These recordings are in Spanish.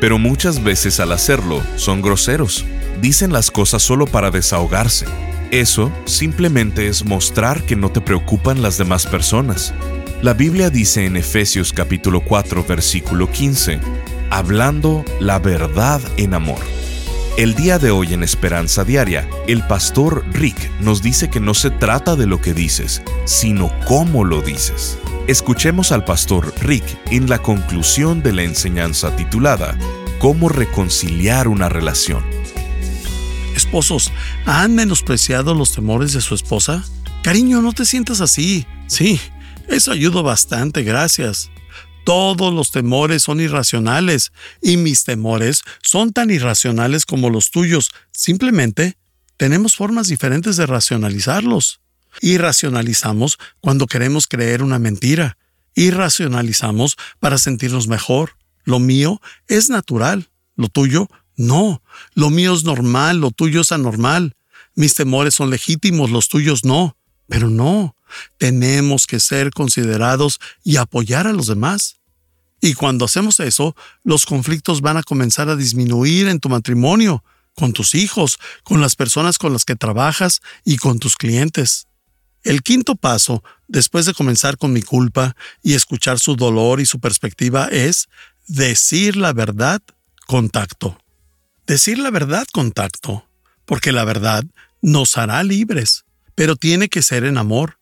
pero muchas veces al hacerlo son groseros. Dicen las cosas solo para desahogarse. Eso simplemente es mostrar que no te preocupan las demás personas. La Biblia dice en Efesios capítulo 4 versículo 15, hablando la verdad en amor. El día de hoy en Esperanza Diaria, el pastor Rick nos dice que no se trata de lo que dices, sino cómo lo dices. Escuchemos al pastor Rick en la conclusión de la enseñanza titulada ¿Cómo reconciliar una relación? Esposos, ¿han menospreciado los temores de su esposa? Cariño, no te sientas así. Sí, eso ayuda bastante, gracias. Todos los temores son irracionales y mis temores son tan irracionales como los tuyos. Simplemente tenemos formas diferentes de racionalizarlos. Irracionalizamos cuando queremos creer una mentira. Irracionalizamos para sentirnos mejor. Lo mío es natural, lo tuyo no. Lo mío es normal, lo tuyo es anormal. Mis temores son legítimos, los tuyos no. Pero no, tenemos que ser considerados y apoyar a los demás. Y cuando hacemos eso, los conflictos van a comenzar a disminuir en tu matrimonio, con tus hijos, con las personas con las que trabajas y con tus clientes. El quinto paso, después de comenzar con mi culpa y escuchar su dolor y su perspectiva, es decir la verdad con tacto. Decir la verdad con tacto, porque la verdad nos hará libres, pero tiene que ser en amor.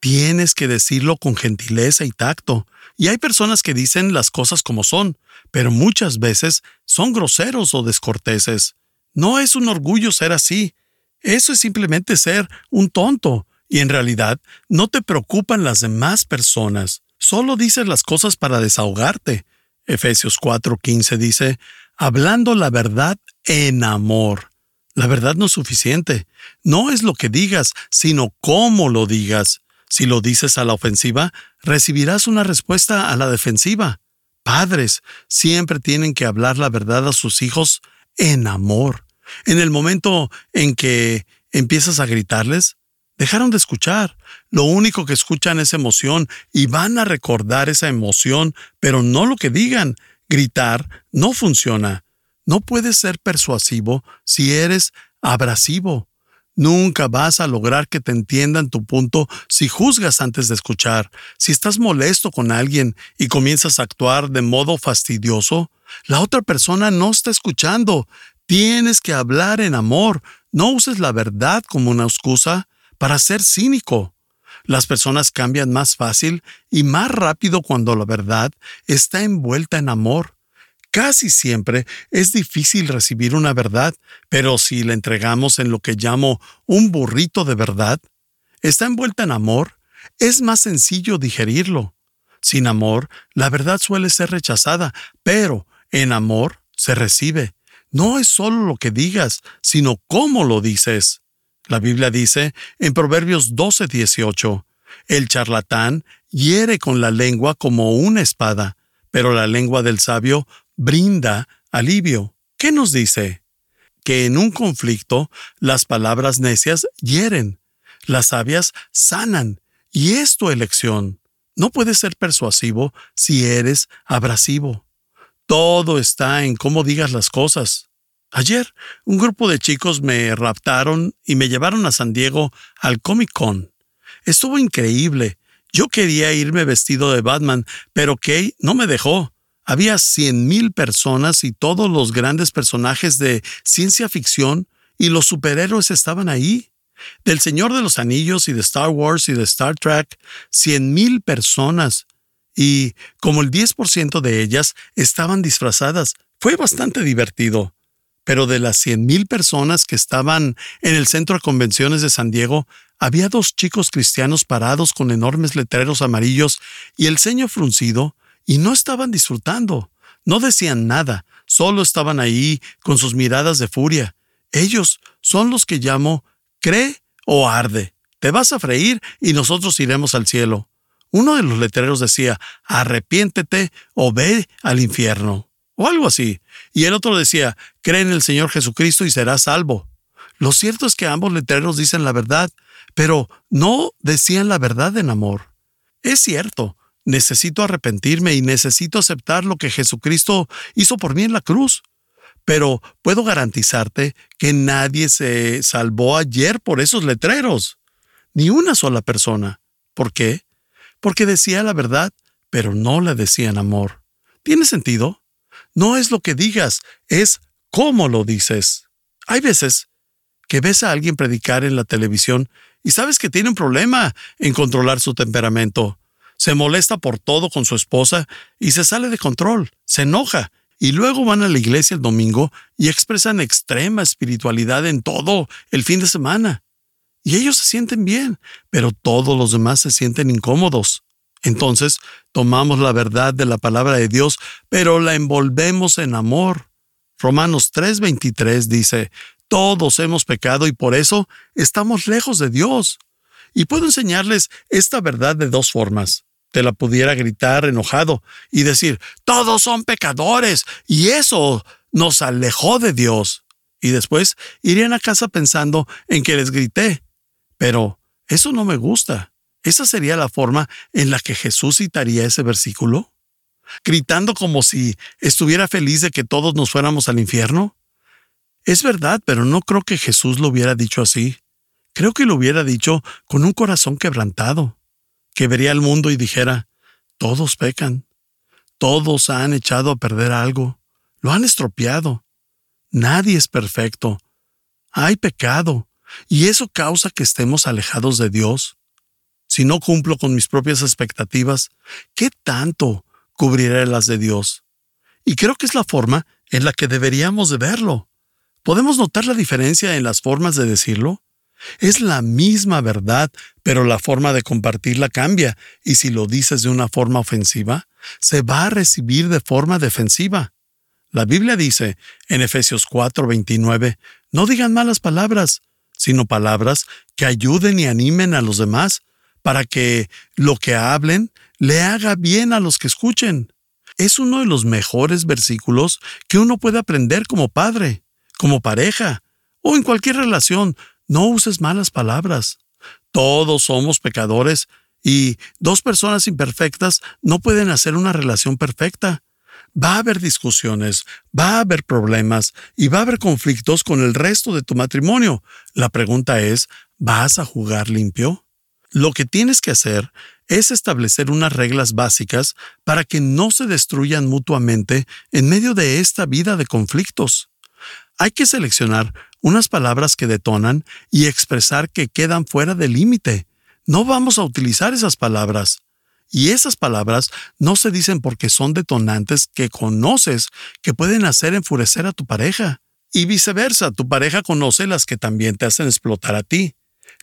Tienes que decirlo con gentileza y tacto. Y hay personas que dicen las cosas como son, pero muchas veces son groseros o descorteses. No es un orgullo ser así. Eso es simplemente ser un tonto y en realidad no te preocupan las demás personas, solo dices las cosas para desahogarte. Efesios 4:15 dice, hablando la verdad en amor. La verdad no es suficiente. No es lo que digas, sino cómo lo digas. Si lo dices a la ofensiva, recibirás una respuesta a la defensiva. Padres siempre tienen que hablar la verdad a sus hijos en amor. En el momento en que empiezas a gritarles, Dejaron de escuchar. Lo único que escuchan es emoción y van a recordar esa emoción, pero no lo que digan. Gritar no funciona. No puedes ser persuasivo si eres abrasivo. Nunca vas a lograr que te entiendan tu punto si juzgas antes de escuchar. Si estás molesto con alguien y comienzas a actuar de modo fastidioso, la otra persona no está escuchando. Tienes que hablar en amor. No uses la verdad como una excusa para ser cínico. Las personas cambian más fácil y más rápido cuando la verdad está envuelta en amor. Casi siempre es difícil recibir una verdad, pero si la entregamos en lo que llamo un burrito de verdad, está envuelta en amor, es más sencillo digerirlo. Sin amor, la verdad suele ser rechazada, pero en amor se recibe. No es solo lo que digas, sino cómo lo dices. La Biblia dice en Proverbios 12:18, el charlatán hiere con la lengua como una espada, pero la lengua del sabio brinda alivio. ¿Qué nos dice? Que en un conflicto las palabras necias hieren, las sabias sanan, y es tu elección. No puedes ser persuasivo si eres abrasivo. Todo está en cómo digas las cosas. Ayer, un grupo de chicos me raptaron y me llevaron a San Diego al Comic Con. Estuvo increíble. Yo quería irme vestido de Batman, pero Kay no me dejó. Había cien mil personas y todos los grandes personajes de ciencia ficción y los superhéroes estaban ahí. Del Señor de los Anillos y de Star Wars y de Star Trek, cien mil personas. Y como el 10% de ellas estaban disfrazadas, fue bastante divertido pero de las 100.000 personas que estaban en el centro de convenciones de San Diego, había dos chicos cristianos parados con enormes letreros amarillos y el ceño fruncido, y no estaban disfrutando. No decían nada, solo estaban ahí con sus miradas de furia. Ellos son los que llamo cree o arde. Te vas a freír y nosotros iremos al cielo. Uno de los letreros decía, arrepiéntete o ve al infierno, o algo así. Y el otro decía, cree en el Señor Jesucristo y serás salvo. Lo cierto es que ambos letreros dicen la verdad, pero no decían la verdad en amor. Es cierto, necesito arrepentirme y necesito aceptar lo que Jesucristo hizo por mí en la cruz. Pero puedo garantizarte que nadie se salvó ayer por esos letreros. Ni una sola persona. ¿Por qué? Porque decía la verdad, pero no la decían amor. ¿Tiene sentido? No es lo que digas, es cómo lo dices. Hay veces que ves a alguien predicar en la televisión y sabes que tiene un problema en controlar su temperamento. Se molesta por todo con su esposa y se sale de control, se enoja, y luego van a la iglesia el domingo y expresan extrema espiritualidad en todo el fin de semana. Y ellos se sienten bien, pero todos los demás se sienten incómodos. Entonces, tomamos la verdad de la palabra de Dios, pero la envolvemos en amor. Romanos 3:23 dice, todos hemos pecado y por eso estamos lejos de Dios. Y puedo enseñarles esta verdad de dos formas. Te la pudiera gritar enojado y decir, todos son pecadores y eso nos alejó de Dios. Y después irían a casa pensando en que les grité. Pero eso no me gusta. ¿Esa sería la forma en la que Jesús citaría ese versículo? ¿Gritando como si estuviera feliz de que todos nos fuéramos al infierno? Es verdad, pero no creo que Jesús lo hubiera dicho así. Creo que lo hubiera dicho con un corazón quebrantado, que vería al mundo y dijera, todos pecan, todos han echado a perder algo, lo han estropeado, nadie es perfecto, hay pecado, y eso causa que estemos alejados de Dios. Si no cumplo con mis propias expectativas, ¿qué tanto cubriré las de Dios? Y creo que es la forma en la que deberíamos de verlo. ¿Podemos notar la diferencia en las formas de decirlo? Es la misma verdad, pero la forma de compartirla cambia, y si lo dices de una forma ofensiva, se va a recibir de forma defensiva. La Biblia dice en Efesios 4:29, no digan malas palabras, sino palabras que ayuden y animen a los demás, para que lo que hablen le haga bien a los que escuchen. Es uno de los mejores versículos que uno puede aprender como padre como pareja o en cualquier relación, no uses malas palabras. Todos somos pecadores y dos personas imperfectas no pueden hacer una relación perfecta. Va a haber discusiones, va a haber problemas y va a haber conflictos con el resto de tu matrimonio. La pregunta es, ¿vas a jugar limpio? Lo que tienes que hacer es establecer unas reglas básicas para que no se destruyan mutuamente en medio de esta vida de conflictos. Hay que seleccionar unas palabras que detonan y expresar que quedan fuera del límite. No vamos a utilizar esas palabras. Y esas palabras no se dicen porque son detonantes que conoces que pueden hacer enfurecer a tu pareja. Y viceversa, tu pareja conoce las que también te hacen explotar a ti.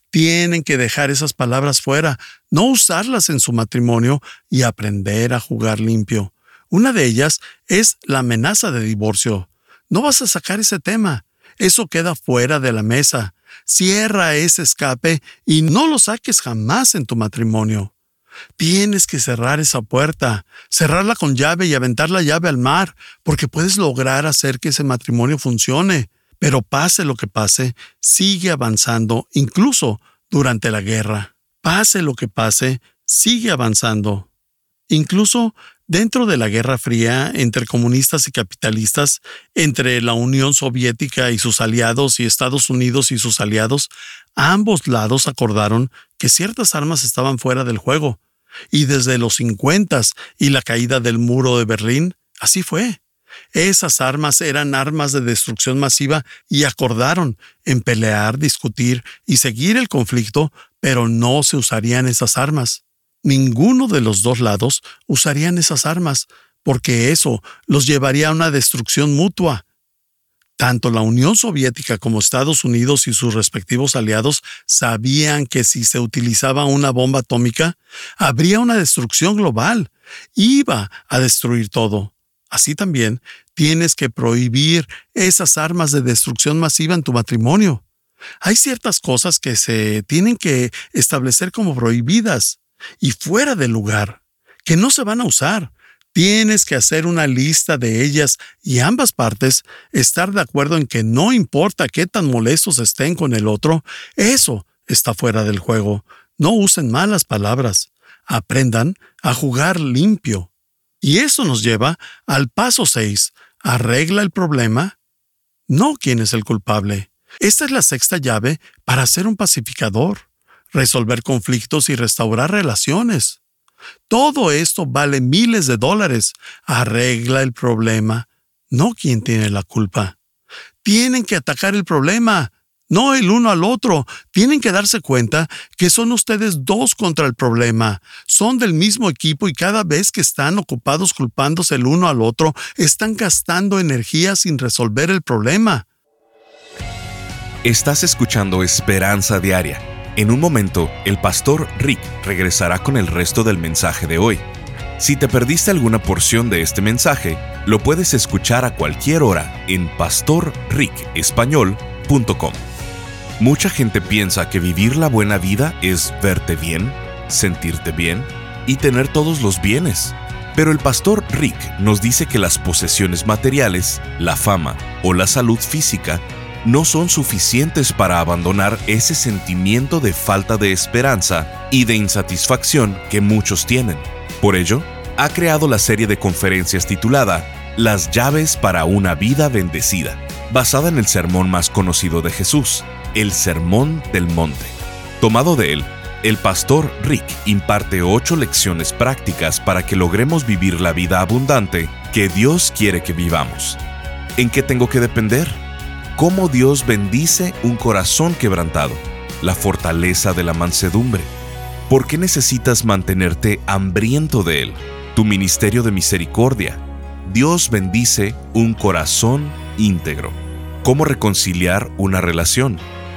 Tienen que dejar esas palabras fuera, no usarlas en su matrimonio y aprender a jugar limpio. Una de ellas es la amenaza de divorcio. No vas a sacar ese tema. Eso queda fuera de la mesa. Cierra ese escape y no lo saques jamás en tu matrimonio. Tienes que cerrar esa puerta, cerrarla con llave y aventar la llave al mar, porque puedes lograr hacer que ese matrimonio funcione. Pero pase lo que pase, sigue avanzando, incluso durante la guerra. Pase lo que pase, sigue avanzando. Incluso Dentro de la Guerra Fría entre comunistas y capitalistas, entre la Unión Soviética y sus aliados y Estados Unidos y sus aliados, ambos lados acordaron que ciertas armas estaban fuera del juego. Y desde los 50 y la caída del muro de Berlín, así fue. Esas armas eran armas de destrucción masiva y acordaron en pelear, discutir y seguir el conflicto, pero no se usarían esas armas ninguno de los dos lados usarían esas armas, porque eso los llevaría a una destrucción mutua. Tanto la Unión Soviética como Estados Unidos y sus respectivos aliados sabían que si se utilizaba una bomba atómica, habría una destrucción global. Iba a destruir todo. Así también tienes que prohibir esas armas de destrucción masiva en tu matrimonio. Hay ciertas cosas que se tienen que establecer como prohibidas y fuera de lugar, que no se van a usar. Tienes que hacer una lista de ellas y ambas partes estar de acuerdo en que no importa qué tan molestos estén con el otro, eso está fuera del juego. No usen malas palabras. Aprendan a jugar limpio. Y eso nos lleva al paso 6. Arregla el problema, no quién es el culpable. Esta es la sexta llave para ser un pacificador, resolver conflictos y restaurar relaciones. Todo esto vale miles de dólares. Arregla el problema, no quién tiene la culpa. Tienen que atacar el problema, no el uno al otro. Tienen que darse cuenta que son ustedes dos contra el problema. Son del mismo equipo y cada vez que están ocupados culpándose el uno al otro, están gastando energía sin resolver el problema. Estás escuchando Esperanza Diaria. En un momento, el pastor Rick regresará con el resto del mensaje de hoy. Si te perdiste alguna porción de este mensaje, lo puedes escuchar a cualquier hora en pastorricespañol.com. Mucha gente piensa que vivir la buena vida es verte bien, sentirte bien y tener todos los bienes. Pero el pastor Rick nos dice que las posesiones materiales, la fama o la salud física no son suficientes para abandonar ese sentimiento de falta de esperanza y de insatisfacción que muchos tienen. Por ello, ha creado la serie de conferencias titulada Las llaves para una vida bendecida, basada en el sermón más conocido de Jesús, el Sermón del Monte. Tomado de él, el pastor Rick imparte ocho lecciones prácticas para que logremos vivir la vida abundante que Dios quiere que vivamos. ¿En qué tengo que depender? ¿Cómo Dios bendice un corazón quebrantado? La fortaleza de la mansedumbre. ¿Por qué necesitas mantenerte hambriento de Él? Tu ministerio de misericordia. Dios bendice un corazón íntegro. ¿Cómo reconciliar una relación?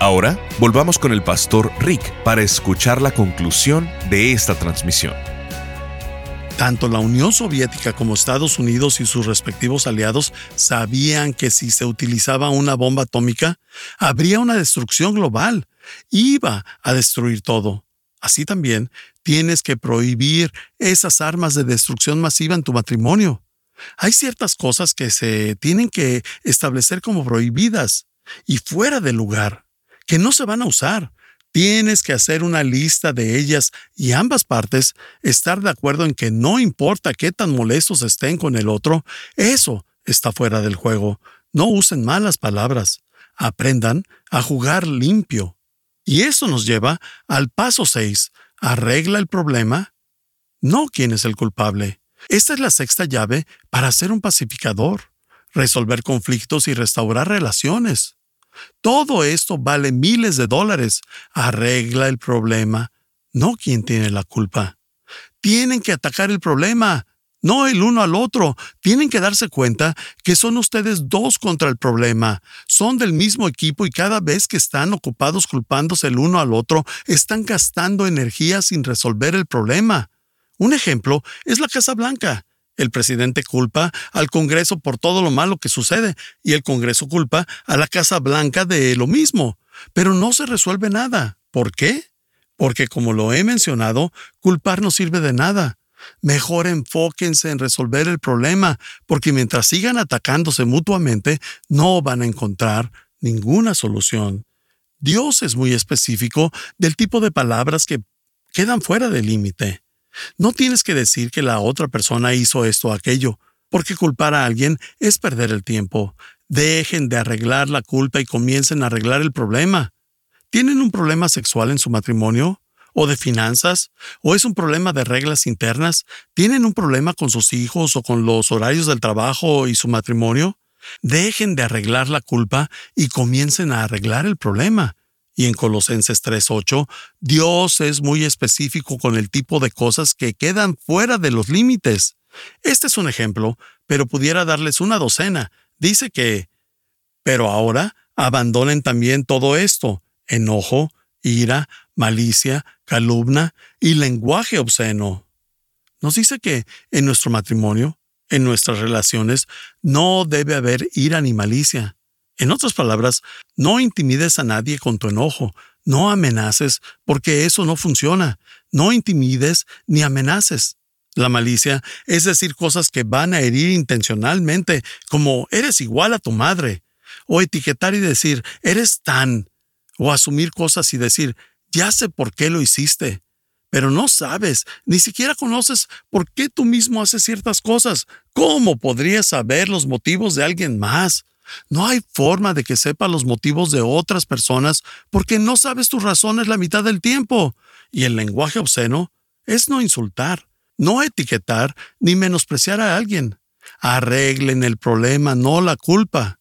Ahora, volvamos con el pastor Rick para escuchar la conclusión de esta transmisión. Tanto la Unión Soviética como Estados Unidos y sus respectivos aliados sabían que si se utilizaba una bomba atómica, habría una destrucción global. Iba a destruir todo. Así también tienes que prohibir esas armas de destrucción masiva en tu matrimonio. Hay ciertas cosas que se tienen que establecer como prohibidas y fuera de lugar que no se van a usar. Tienes que hacer una lista de ellas y ambas partes estar de acuerdo en que no importa qué tan molestos estén con el otro, eso está fuera del juego. No usen malas palabras. Aprendan a jugar limpio. Y eso nos lleva al paso 6. Arregla el problema, no quién es el culpable. Esta es la sexta llave para ser un pacificador, resolver conflictos y restaurar relaciones. Todo esto vale miles de dólares. Arregla el problema, no quien tiene la culpa. Tienen que atacar el problema, no el uno al otro. Tienen que darse cuenta que son ustedes dos contra el problema. Son del mismo equipo y cada vez que están ocupados culpándose el uno al otro, están gastando energía sin resolver el problema. Un ejemplo es la Casa Blanca. El presidente culpa al Congreso por todo lo malo que sucede y el Congreso culpa a la Casa Blanca de lo mismo. Pero no se resuelve nada. ¿Por qué? Porque como lo he mencionado, culpar no sirve de nada. Mejor enfóquense en resolver el problema, porque mientras sigan atacándose mutuamente, no van a encontrar ninguna solución. Dios es muy específico del tipo de palabras que quedan fuera del límite. No tienes que decir que la otra persona hizo esto o aquello, porque culpar a alguien es perder el tiempo. Dejen de arreglar la culpa y comiencen a arreglar el problema. ¿Tienen un problema sexual en su matrimonio? ¿O de finanzas? ¿O es un problema de reglas internas? ¿Tienen un problema con sus hijos o con los horarios del trabajo y su matrimonio? Dejen de arreglar la culpa y comiencen a arreglar el problema. Y en Colosenses 3.8, Dios es muy específico con el tipo de cosas que quedan fuera de los límites. Este es un ejemplo, pero pudiera darles una docena. Dice que, pero ahora abandonen también todo esto, enojo, ira, malicia, calumna y lenguaje obsceno. Nos dice que en nuestro matrimonio, en nuestras relaciones, no debe haber ira ni malicia. En otras palabras, no intimides a nadie con tu enojo, no amenaces, porque eso no funciona. No intimides ni amenaces. La malicia es decir cosas que van a herir intencionalmente, como eres igual a tu madre, o etiquetar y decir eres tan, o asumir cosas y decir ya sé por qué lo hiciste, pero no sabes, ni siquiera conoces por qué tú mismo haces ciertas cosas. ¿Cómo podrías saber los motivos de alguien más? No hay forma de que sepa los motivos de otras personas porque no sabes tus razones la mitad del tiempo. Y el lenguaje obsceno es no insultar, no etiquetar ni menospreciar a alguien. Arreglen el problema, no la culpa.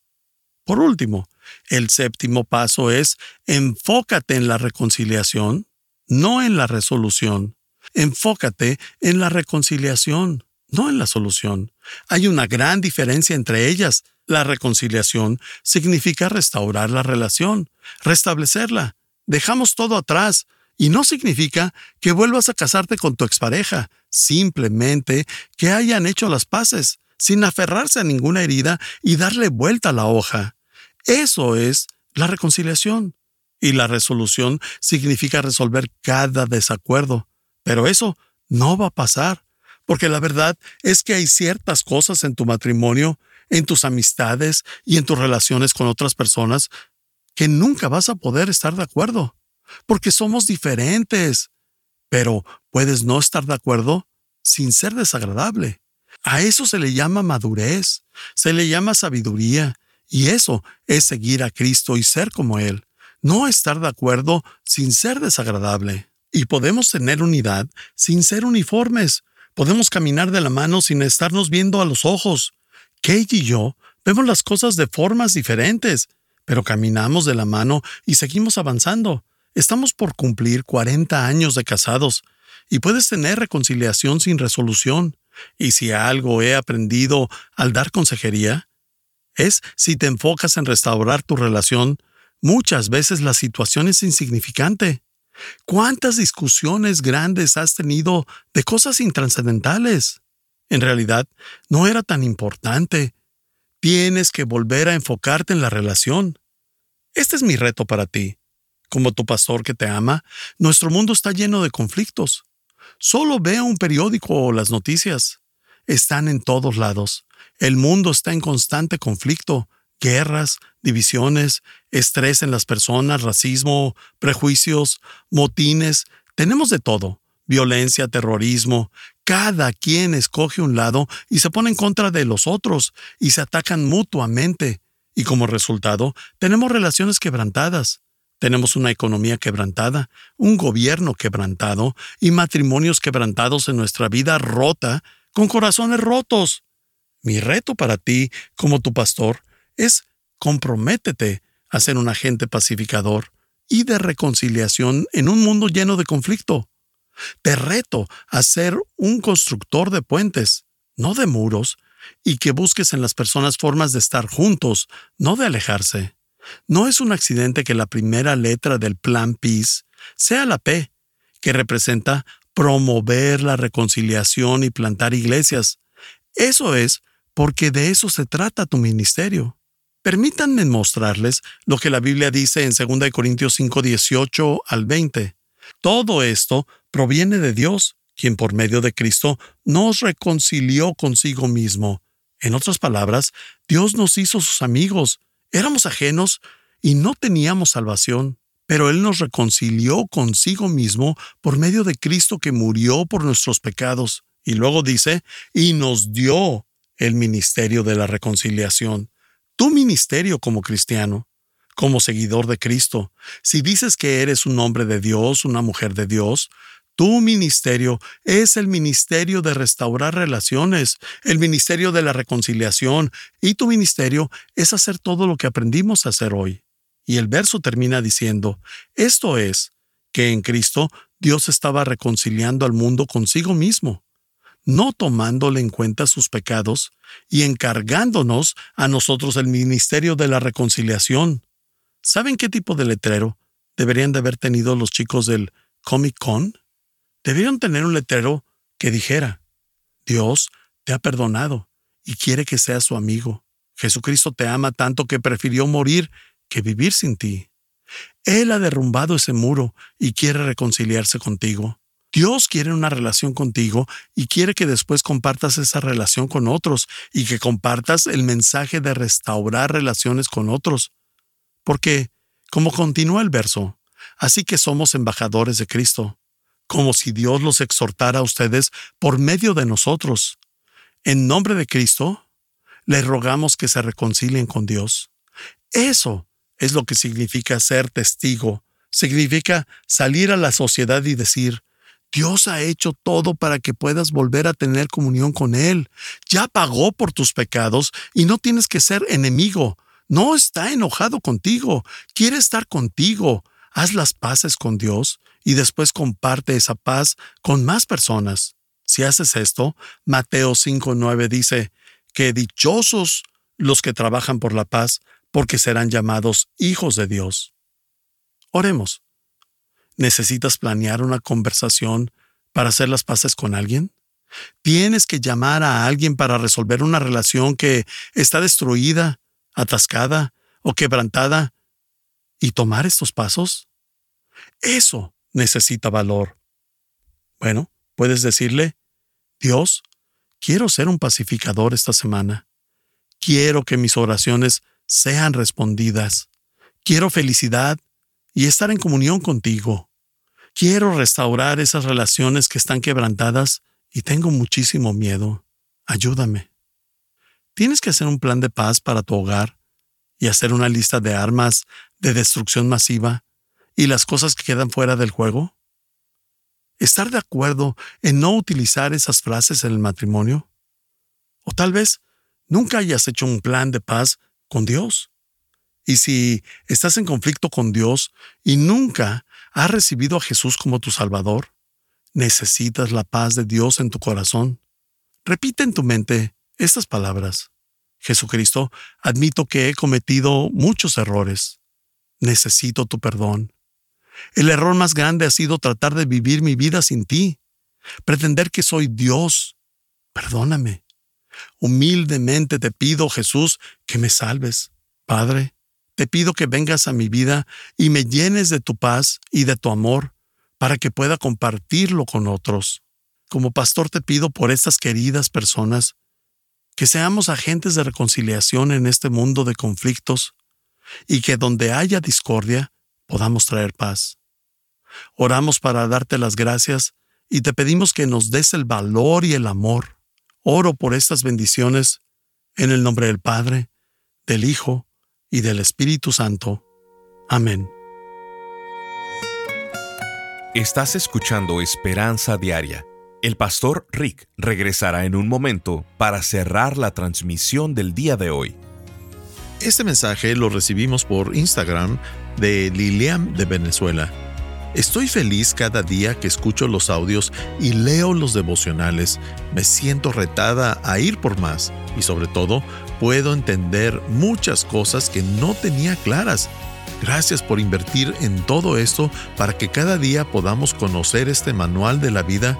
Por último, el séptimo paso es enfócate en la reconciliación, no en la resolución. Enfócate en la reconciliación, no en la solución. Hay una gran diferencia entre ellas. La reconciliación significa restaurar la relación, restablecerla. Dejamos todo atrás, y no significa que vuelvas a casarte con tu expareja, simplemente que hayan hecho las paces, sin aferrarse a ninguna herida y darle vuelta a la hoja. Eso es la reconciliación. Y la resolución significa resolver cada desacuerdo. Pero eso no va a pasar, porque la verdad es que hay ciertas cosas en tu matrimonio, en tus amistades y en tus relaciones con otras personas que nunca vas a poder estar de acuerdo porque somos diferentes. Pero puedes no estar de acuerdo sin ser desagradable. A eso se le llama madurez, se le llama sabiduría, y eso es seguir a Cristo y ser como Él, no estar de acuerdo sin ser desagradable. Y podemos tener unidad sin ser uniformes, podemos caminar de la mano sin estarnos viendo a los ojos. Kate y yo vemos las cosas de formas diferentes, pero caminamos de la mano y seguimos avanzando. Estamos por cumplir 40 años de casados y puedes tener reconciliación sin resolución. Y si algo he aprendido al dar consejería, es si te enfocas en restaurar tu relación, muchas veces la situación es insignificante. ¿Cuántas discusiones grandes has tenido de cosas intranscendentales? En realidad, no era tan importante. Tienes que volver a enfocarte en la relación. Este es mi reto para ti. Como tu pastor que te ama, nuestro mundo está lleno de conflictos. Solo vea un periódico o las noticias. Están en todos lados. El mundo está en constante conflicto, guerras, divisiones, estrés en las personas, racismo, prejuicios, motines. Tenemos de todo. Violencia, terrorismo. Cada quien escoge un lado y se pone en contra de los otros y se atacan mutuamente. Y como resultado, tenemos relaciones quebrantadas. Tenemos una economía quebrantada, un gobierno quebrantado y matrimonios quebrantados en nuestra vida rota, con corazones rotos. Mi reto para ti, como tu pastor, es comprométete a ser un agente pacificador y de reconciliación en un mundo lleno de conflicto. Te reto a ser un constructor de puentes, no de muros, y que busques en las personas formas de estar juntos, no de alejarse. No es un accidente que la primera letra del Plan Peace sea la P, que representa promover la reconciliación y plantar iglesias. Eso es porque de eso se trata tu ministerio. Permítanme mostrarles lo que la Biblia dice en 2 Corintios 5, 18 al 20. Todo esto proviene de Dios, quien por medio de Cristo nos reconcilió consigo mismo. En otras palabras, Dios nos hizo sus amigos. Éramos ajenos y no teníamos salvación, pero Él nos reconcilió consigo mismo por medio de Cristo que murió por nuestros pecados. Y luego dice, y nos dio el ministerio de la reconciliación. Tu ministerio como cristiano, como seguidor de Cristo. Si dices que eres un hombre de Dios, una mujer de Dios, tu ministerio es el ministerio de restaurar relaciones, el ministerio de la reconciliación, y tu ministerio es hacer todo lo que aprendimos a hacer hoy. Y el verso termina diciendo, esto es, que en Cristo Dios estaba reconciliando al mundo consigo mismo, no tomándole en cuenta sus pecados y encargándonos a nosotros el ministerio de la reconciliación. ¿Saben qué tipo de letrero deberían de haber tenido los chicos del Comic Con? Debieron tener un letrero que dijera, Dios te ha perdonado y quiere que seas su amigo. Jesucristo te ama tanto que prefirió morir que vivir sin ti. Él ha derrumbado ese muro y quiere reconciliarse contigo. Dios quiere una relación contigo y quiere que después compartas esa relación con otros y que compartas el mensaje de restaurar relaciones con otros. Porque, como continúa el verso, así que somos embajadores de Cristo como si Dios los exhortara a ustedes por medio de nosotros. En nombre de Cristo, les rogamos que se reconcilien con Dios. Eso es lo que significa ser testigo. Significa salir a la sociedad y decir, Dios ha hecho todo para que puedas volver a tener comunión con Él. Ya pagó por tus pecados y no tienes que ser enemigo. No está enojado contigo, quiere estar contigo. Haz las paces con Dios y después comparte esa paz con más personas. Si haces esto, Mateo 5.9 dice que dichosos los que trabajan por la paz, porque serán llamados hijos de Dios. Oremos. ¿Necesitas planear una conversación para hacer las paces con alguien? ¿Tienes que llamar a alguien para resolver una relación que está destruida, atascada o quebrantada y tomar estos pasos? Eso necesita valor. Bueno, puedes decirle, Dios, quiero ser un pacificador esta semana. Quiero que mis oraciones sean respondidas. Quiero felicidad y estar en comunión contigo. Quiero restaurar esas relaciones que están quebrantadas y tengo muchísimo miedo. Ayúdame. Tienes que hacer un plan de paz para tu hogar y hacer una lista de armas de destrucción masiva y las cosas que quedan fuera del juego? ¿Estar de acuerdo en no utilizar esas frases en el matrimonio? O tal vez nunca hayas hecho un plan de paz con Dios. Y si estás en conflicto con Dios y nunca has recibido a Jesús como tu Salvador, necesitas la paz de Dios en tu corazón. Repite en tu mente estas palabras. Jesucristo, admito que he cometido muchos errores. Necesito tu perdón. El error más grande ha sido tratar de vivir mi vida sin ti, pretender que soy Dios. Perdóname. Humildemente te pido, Jesús, que me salves. Padre, te pido que vengas a mi vida y me llenes de tu paz y de tu amor para que pueda compartirlo con otros. Como pastor te pido por estas queridas personas que seamos agentes de reconciliación en este mundo de conflictos y que donde haya discordia, podamos traer paz. Oramos para darte las gracias y te pedimos que nos des el valor y el amor. Oro por estas bendiciones en el nombre del Padre, del Hijo y del Espíritu Santo. Amén. Estás escuchando Esperanza Diaria. El pastor Rick regresará en un momento para cerrar la transmisión del día de hoy. Este mensaje lo recibimos por Instagram de Lilian de Venezuela. Estoy feliz cada día que escucho los audios y leo los devocionales. Me siento retada a ir por más y sobre todo puedo entender muchas cosas que no tenía claras. Gracias por invertir en todo esto para que cada día podamos conocer este manual de la vida